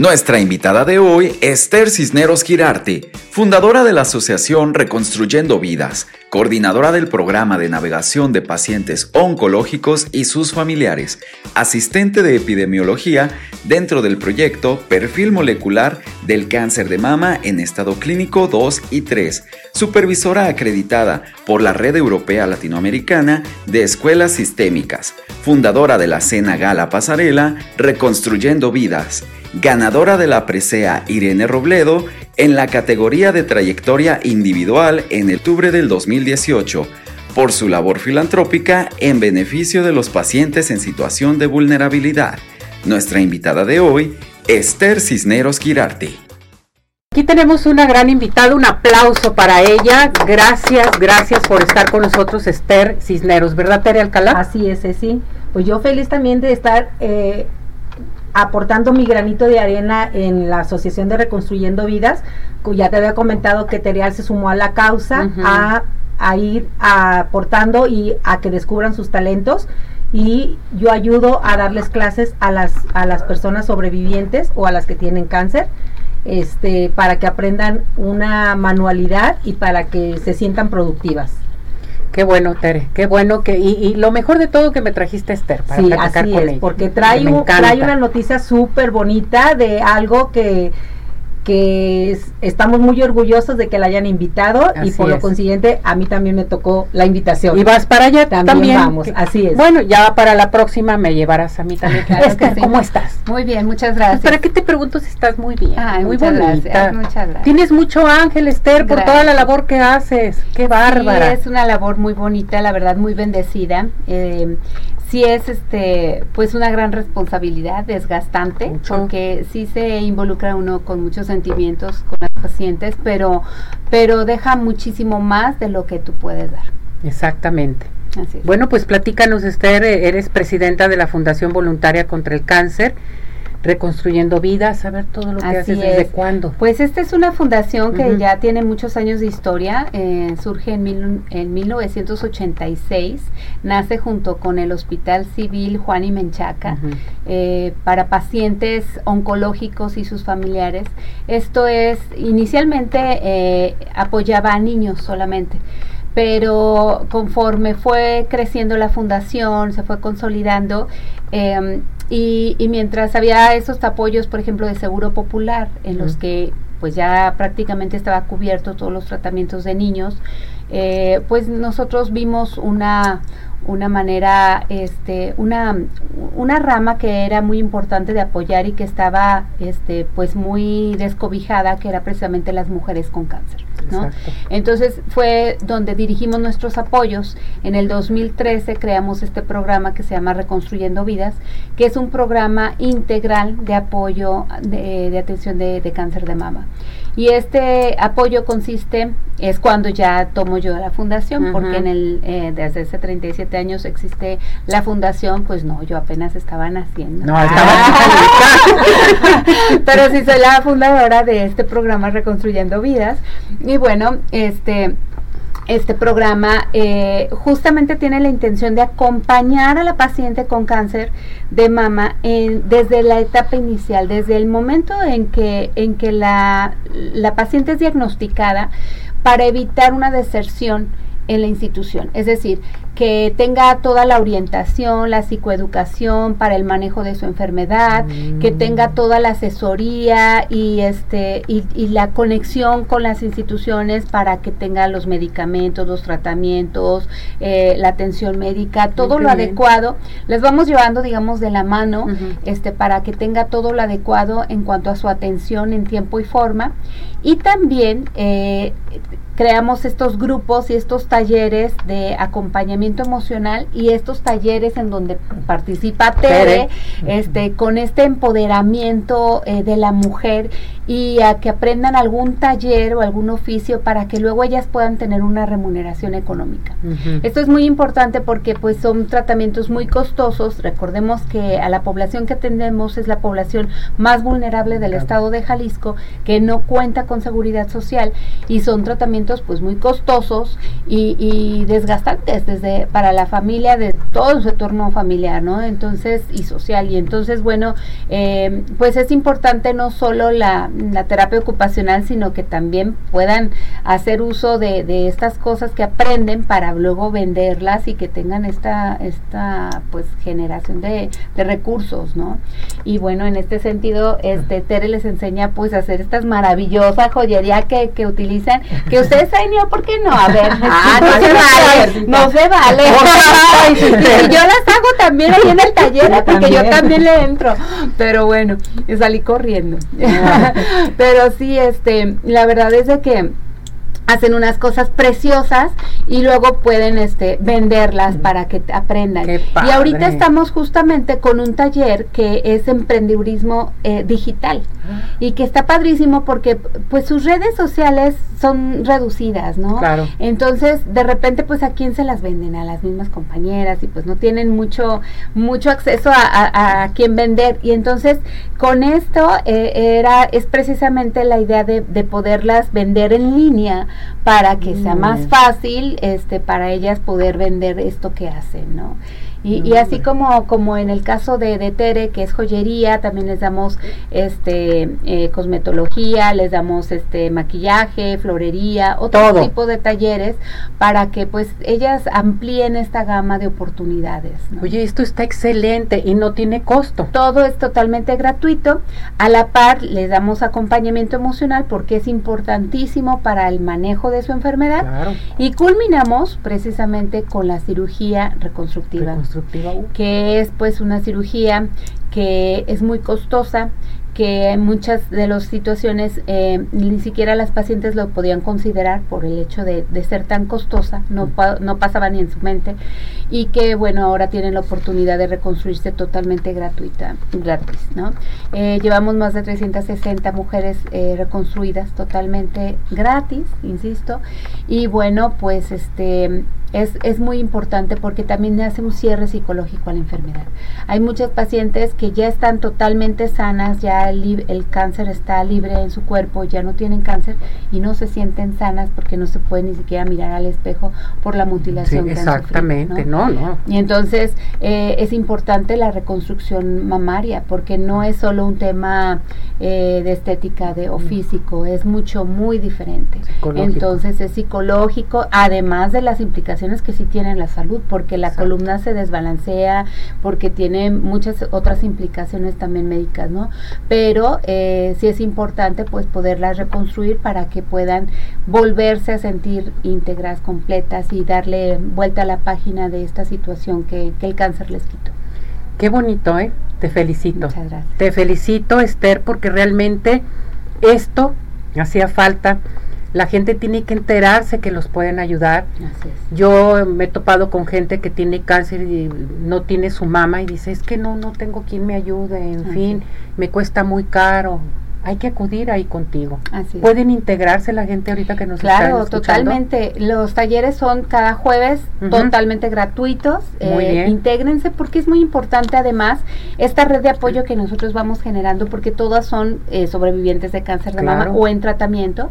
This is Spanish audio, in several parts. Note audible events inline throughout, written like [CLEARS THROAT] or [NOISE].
Nuestra invitada de hoy, Esther Cisneros Girarte, fundadora de la Asociación Reconstruyendo Vidas, coordinadora del programa de navegación de pacientes oncológicos y sus familiares, asistente de epidemiología dentro del proyecto Perfil Molecular del Cáncer de Mama en estado clínico 2 y 3, supervisora acreditada por la Red Europea Latinoamericana de Escuelas Sistémicas, fundadora de la Cena Gala Pasarela Reconstruyendo Vidas ganadora de la presea Irene Robledo en la categoría de trayectoria individual en octubre del 2018 por su labor filantrópica en beneficio de los pacientes en situación de vulnerabilidad. Nuestra invitada de hoy, Esther Cisneros Quirarte. Aquí tenemos una gran invitada, un aplauso para ella. Gracias, gracias por estar con nosotros, Esther Cisneros, ¿verdad, Tere Alcalá? Así es, sí. Pues yo feliz también de estar eh, aportando mi granito de arena en la Asociación de Reconstruyendo Vidas. Ya te había comentado que Terial se sumó a la causa, a, a, ir aportando y a que descubran sus talentos. Y yo ayudo a darles clases a las, a las personas sobrevivientes o a las que tienen cáncer. Este, para que aprendan una manualidad y para que se sientan productivas. Qué bueno, Tere, qué bueno que y, lo mejor de todo que me trajiste Esther para sí, así es, porque trae, trae una noticia súper bonita de algo que que estamos muy orgullosos de que la hayan invitado y por lo consiguiente a mí también me tocó la invitación. Y vas para allá también. vamos, así es. Bueno, ya para la próxima me llevarás a mí también. ¿cómo estás? Muy bien, muchas gracias. ¿Para qué te pregunto si estás muy bien? muy muchas Gracias, muchas gracias. Tienes mucho ángel, Esther, por toda la labor que haces. Qué bárbara. es una labor muy bonita, la verdad, muy bendecida. Eh, sí es este pues una gran responsabilidad, desgastante, porque sí se involucra uno con muchos sentimientos con los pacientes, pero pero deja muchísimo más de lo que tú puedes dar. Exactamente. Bueno, pues platícanos, Esther, eres presidenta de la Fundación Voluntaria contra el Cáncer reconstruyendo vidas, saber todo lo que haces desde cuándo. Pues esta es una fundación que ya tiene muchos años de historia, eh, surge en, en 1986, nace junto con el Hospital Civil Juan y Menchaca eh, para pacientes oncológicos y sus familiares. Esto es, inicialmente eh, apoyaba a niños solamente pero conforme fue creciendo la fundación, se fue consolidando, eh, y, mientras había esos apoyos, por ejemplo, de seguro popular, en los que pues ya prácticamente estaba cubierto todos los tratamientos de niños, eh, pues nosotros vimos una, una manera, este, una, una rama que era muy importante de apoyar y que estaba, este, pues muy descobijada, que era precisamente las mujeres con cáncer. ¿No? Entonces fue donde dirigimos nuestros apoyos. En el 2013 creamos este programa que se llama Reconstruyendo Vidas, que es un programa integral de apoyo de, atención de, de cáncer de mama. Y este apoyo consiste, es cuando ya tomo yo la fundación, porque en el, eh, desde hace 37 años existe la fundación, pues no, yo apenas estaba naciendo. No, estaba ah. [LAUGHS] Pero sí soy la fundadora de este programa Reconstruyendo Vidas. Y bueno, este este programa eh, justamente tiene la intención de acompañar a la paciente con cáncer de mama en, desde la etapa inicial, desde el momento en que, en que la, la paciente es diagnosticada para evitar una deserción en la institución. Es decir, que tenga toda la orientación, la psicoeducación para el manejo de su enfermedad, que mm. tenga toda la asesoría y este y, la conexión con las instituciones para que tenga los medicamentos, los tratamientos, eh, la atención médica, todo lo adecuado. Les vamos llevando, digamos, de la mano, este, para que tenga todo lo adecuado en cuanto a su atención en tiempo y forma. Y también eh, creamos estos grupos y estos talleres de acompañamiento emocional y estos talleres en donde participa Tere, este, con este empoderamiento eh, de la mujer y a que aprendan algún taller o algún oficio para que luego ellas puedan tener una remuneración económica. Esto es muy importante porque pues son tratamientos muy costosos. Recordemos que a la población que atendemos es la población más vulnerable del estado de Jalisco que no cuenta con seguridad social y son tratamientos pues muy costosos y, desgastantes desde para la familia de todo su entorno familiar, ¿no? Entonces, y social. Y entonces, bueno, eh, pues es importante no solo la, la, terapia ocupacional, sino que también puedan hacer uso de, de, estas cosas que aprenden para luego venderlas y que tengan esta, esta pues, generación de, de recursos, ¿no? Y bueno, en este sentido, este Tere les enseña pues a hacer estas maravillosas joyería que, que utilizan, que ustedes saben yo, ¿por qué no? A ver, [LAUGHS] ah, no, se vale, no se vale. [LAUGHS] y yo las hago también ahí en el taller, porque yo también le entro. Pero bueno, salí corriendo. [LAUGHS] Pero sí, este, la verdad es de que hacen unas cosas preciosas y luego pueden este venderlas para que aprendan. Y ahorita estamos justamente con un taller que es emprendedurismo eh, digital ah. y que está padrísimo porque pues sus redes sociales son reducidas, ¿no? Claro. Entonces, de repente pues a quién se las venden a las mismas compañeras y pues no tienen mucho mucho acceso a, a, quién vender y entonces con esto eh, era es precisamente la idea de, de poderlas vender en línea para que sea más mm. fácil este para ellas poder vender esto que hacen, ¿no? Y, así como, como en el caso de, de, Tere, que es joyería, también les damos este eh, cosmetología, les damos este maquillaje, florería, otro tipo de talleres para que pues ellas amplíen esta gama de oportunidades. Oye, esto está excelente y no tiene costo. Todo es totalmente gratuito. A la par les damos acompañamiento emocional porque es importantísimo para el manejo de su enfermedad. Y culminamos precisamente con la cirugía reconstructiva que es pues una cirugía que es muy costosa, que en muchas de las situaciones eh, ni siquiera las pacientes lo podían considerar por el hecho de, ser tan costosa, no, no pasaba ni en su mente, y que bueno, ahora tienen la oportunidad de reconstruirse totalmente gratuita, gratis, ¿no? Eh, llevamos más de 360 mujeres eh, reconstruidas totalmente gratis, insisto, y bueno, pues este es, es, muy importante porque también hace un cierre psicológico a la enfermedad. Hay muchas pacientes que ya están totalmente sanas, ya el, el, cáncer está libre en su cuerpo, ya no tienen cáncer y no se sienten sanas porque no se pueden ni siquiera mirar al espejo por la mutilación. Sí, exactamente, ¿no? ¿no? Y entonces eh, es importante la reconstrucción mamaria porque no es solo un tema eh, de estética de, o mm. físico, es mucho, muy diferente. Entonces es psicológico, además de las implicaciones que sí tienen la salud, porque la columna se desbalancea, porque tiene muchas otras implicaciones también médicas, ¿no? Pero eh, sí es importante pues poderlas reconstruir para que puedan volverse a sentir íntegras, completas y darle vuelta a la página de esta situación que, que el cáncer les quitó. Qué bonito, ¿eh? Te felicito. Muchas gracias. Te felicito, Esther, porque realmente esto hacía falta la gente tiene que enterarse que los pueden ayudar. Yo me he topado con gente que tiene cáncer y no tiene su mamá y dice, es que no, no tengo quien me ayude, en fin, me cuesta muy caro hay que acudir ahí contigo. Así Pueden integrarse la gente ahorita que nos Claro, totalmente. Los talleres son cada jueves totalmente gratuitos. Eh, intégrense porque es muy importante además esta red de apoyo que nosotros vamos generando porque todas son eh, sobrevivientes de cáncer de mama o en tratamiento.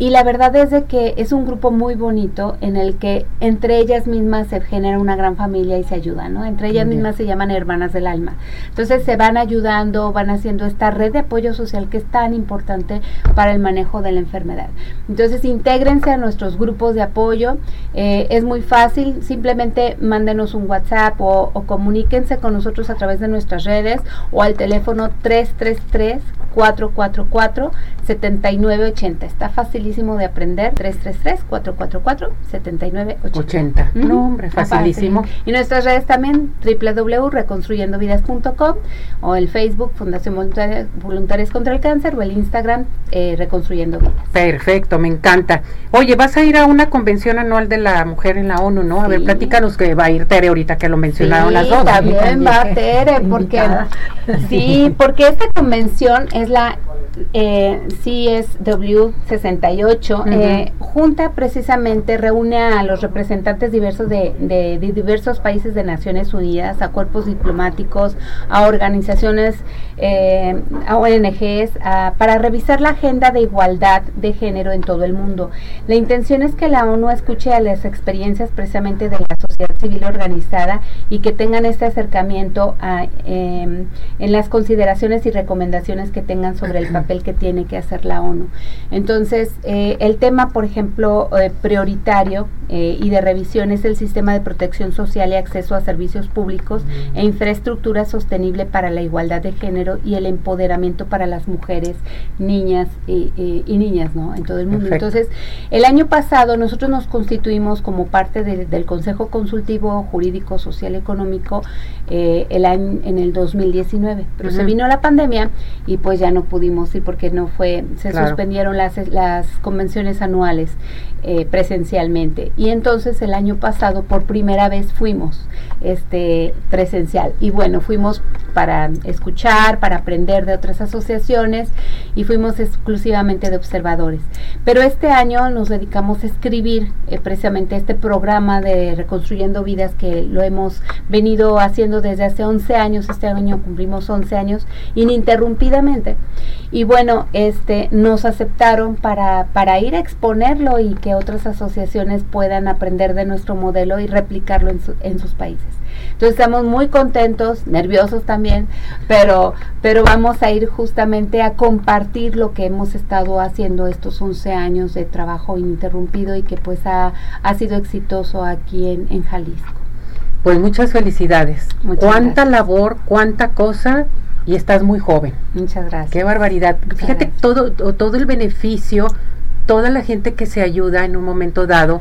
Y la verdad es de que es un grupo muy bonito en el que entre ellas mismas se genera una gran familia y se ayudan, ¿no? Entre ellas mismas se llaman hermanas del alma. Entonces se van ayudando, van haciendo esta red de apoyo social que es tan importante para el manejo de la enfermedad. Entonces, intégrense a nuestros grupos de apoyo. Eh, es muy fácil, simplemente mándenos un WhatsApp o, o comuníquense con nosotros a través de nuestras redes o al teléfono 333 444 7980. Está facilísimo de aprender. 333 444 7980. No, hombre, facilísimo. Y nuestras redes también www.reconstruyendovidas.com o el Facebook Fundación Voluntarias, contra el Cáncer o el Instagram eh, Reconstruyendo Vidas. Perfecto, me encanta. Oye, vas a ir a una convención anual de la mujer en la ONU, ¿no? A ver, platícanos que va a ir Tere ahorita que lo mencionaron las dos. También, va Tere, porque [LAUGHS] sí, porque esta convención es la eh, CSW 68, eh, junta precisamente, reúne a los representantes diversos de, de, diversos países de Naciones Unidas, a cuerpos diplomáticos, a organizaciones, eh, a ONGs, para revisar la agenda de igualdad de género en todo el mundo. La intención es que la ONU escuche a las experiencias precisamente de la sociedad civil organizada y que tengan este acercamiento a, em, en las consideraciones y recomendaciones que tengan sobre el [CLEARS THROAT] papel que tiene que hacer la ONU. Entonces, eh, el tema, por ejemplo, eh, prioritario eh, y de revisión es el sistema de protección social y acceso a servicios públicos e infraestructura sostenible para la igualdad de género y el empoderamiento para las mujeres, niñas y, niñas, ¿no? En todo el mundo. Entonces, el año pasado nosotros nos constituimos como parte del Consejo Consultivo Jurídico Social Económico el año, en el 2019, pero se vino la pandemia y pues ya no pudimos ir porque no fue, se suspendieron las, las convenciones anuales eh, presencialmente. Y entonces el año pasado por primera vez fuimos este presencial. Y bueno, fuimos para escuchar, para aprender de otras asociaciones y fuimos exclusivamente de observadores. Pero este año nos dedicamos a escribir eh, precisamente este programa de Reconstruyendo Vidas que lo hemos venido haciendo desde hace 11 años. Este año cumplimos 11 años ininterrumpidamente. Y bueno, este nos aceptaron para, para ir a exponerlo y que otras asociaciones puedan aprender de nuestro modelo y replicarlo en, en sus países. Entonces estamos muy contentos, nerviosos también, pero, pero vamos a ir justamente a compartir lo que hemos estado haciendo estos 11 años de trabajo ininterrumpido y que pues ha, ha sido exitoso aquí en, en Jalisco. Pues muchas felicidades. cuánta labor, cuánta cosa y estás muy joven. Muchas gracias. Qué barbaridad. Fíjate todo todo el beneficio, toda la gente que se ayuda en un momento dado.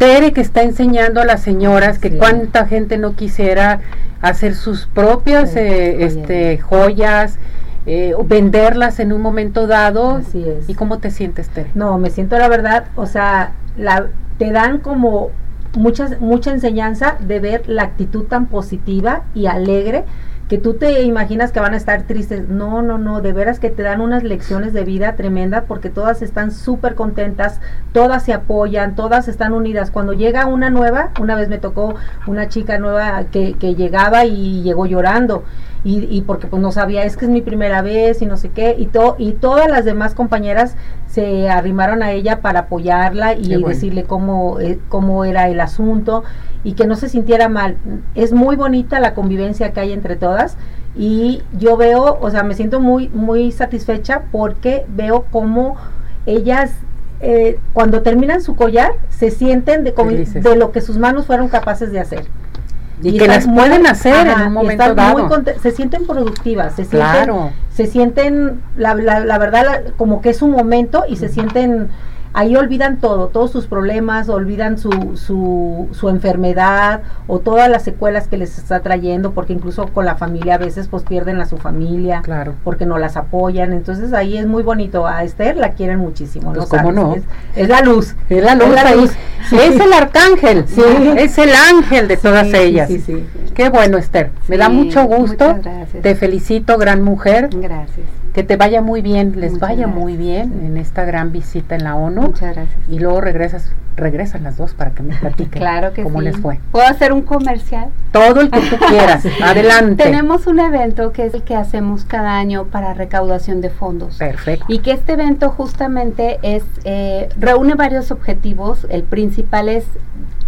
Tere que está enseñando a las señoras que cuánta gente no quisiera hacer sus propias eh, este joyas. Eh, venderlas en un momento dado. Así es. ¿Y cómo te sientes, Tere? No, me siento la verdad, o sea, la, te dan como muchas, mucha enseñanza de ver la actitud tan positiva y alegre que tú te imaginas que van a estar tristes. No, no, no, de veras que te dan unas lecciones de vida tremendas porque todas están súper contentas, todas se apoyan, todas están unidas. Cuando llega una nueva, una vez me tocó una chica nueva que, que llegaba y llegó llorando. Y, y, porque pues no sabía, es que es mi primera vez y no sé qué, y, to, y todas las demás compañeras se arrimaron a ella para apoyarla y decirle cómo, eh, cómo era el asunto y que no se sintiera mal. Es muy bonita la convivencia que hay entre todas y yo veo, o sea, me siento muy, muy satisfecha porque veo cómo ellas eh, cuando terminan su collar se sienten de, de lo que sus manos fueron capaces de hacer. Y, que las pueden hacer en un momento dado. se sienten productivas, se sienten, se sienten la, la, la verdad, como que es un momento y se sienten ahí olvidan todo, todos sus problemas, olvidan su, su, su, enfermedad o todas las secuelas que les está trayendo, porque incluso con la familia a veces pues pierden a su familia, claro. porque no las apoyan, entonces ahí es muy bonito, a Esther la quieren muchísimo, pues ¿no? no? Es, la luz, es la luz, es el arcángel, [LAUGHS] sí. es el ángel de todas ellas. Qué bueno Esther, me da mucho gusto, te felicito, gran mujer. Gracias que te vaya muy bien, les vaya muy bien en esta gran visita en la ONU. Muchas gracias. Y luego regresas, regresan las dos para que me [LAUGHS] platiquen claro que cómo les fue. ¿Puedo hacer un comercial? Todo el que tú [LAUGHS] quieras, adelante. Tenemos un evento que es el que hacemos cada año para recaudación de fondos. Perfecto. Y que este evento justamente es, eh, reúne varios objetivos. El principal es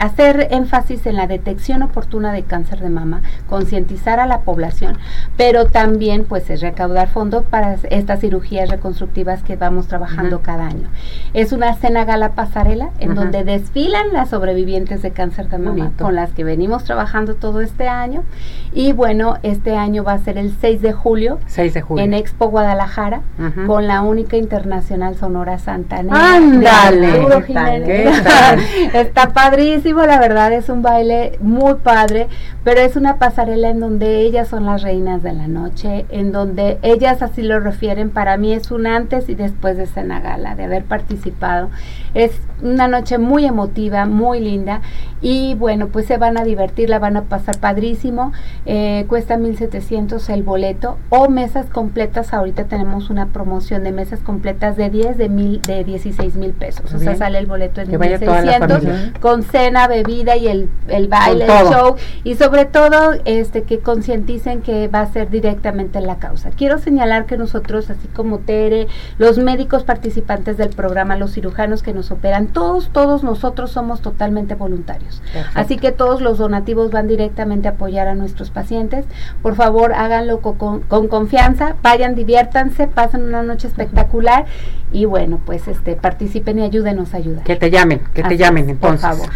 hacer énfasis en la detección oportuna de cáncer de mama, concientizar a la población, pero también pues es recaudar fondos para estas cirugías reconstructivas que vamos trabajando cada año. Es una cena gala pasarela en donde desfilan las sobrevivientes de cáncer de mama con las que venimos trabajando todo este año. Y bueno, este año va a ser el 6 de julio, 6 de julio. en Expo Guadalajara con la única internacional Sonora Santanera. ¡Ándale! [LAUGHS] Está padrísimo la verdad, es un baile muy padre, pero es una pasarela en donde ellas son las reinas de la noche, en donde ellas así lo refieren, para mí es un antes y después de Cena Gala, de haber participado. Es una noche muy emotiva, muy linda, y bueno, pues se van a divertir, la van a pasar padrísimo, eh, cuesta 1700 el boleto, o mesas completas, ahorita tenemos una promoción de mesas completas de 10, de, mil, de 16 mil pesos, o sea, sale el boleto en 1600 con cena, bebida y el, el baile, el show y sobre todo este que concienticen que va a ser directamente la causa. Quiero señalar que nosotros, así como Tere, los médicos participantes del programa, los cirujanos que nos operan, todos, todos nosotros somos totalmente voluntarios. Así que todos los donativos van directamente a apoyar a nuestros pacientes. Por favor, háganlo con, con, confianza, vayan, diviértanse, pasen una noche espectacular y bueno, pues este participen y ayúdenos a ayudar. Que te llamen, que te llamen entonces. Por favor.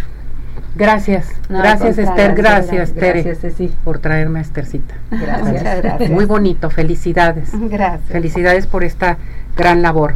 Gracias, gracias Esther, gracias, Tere, gracias, por traerme a Esthercita. Gracias, gracias. Muy bonito, felicidades. Gracias. Felicidades por esta gran labor.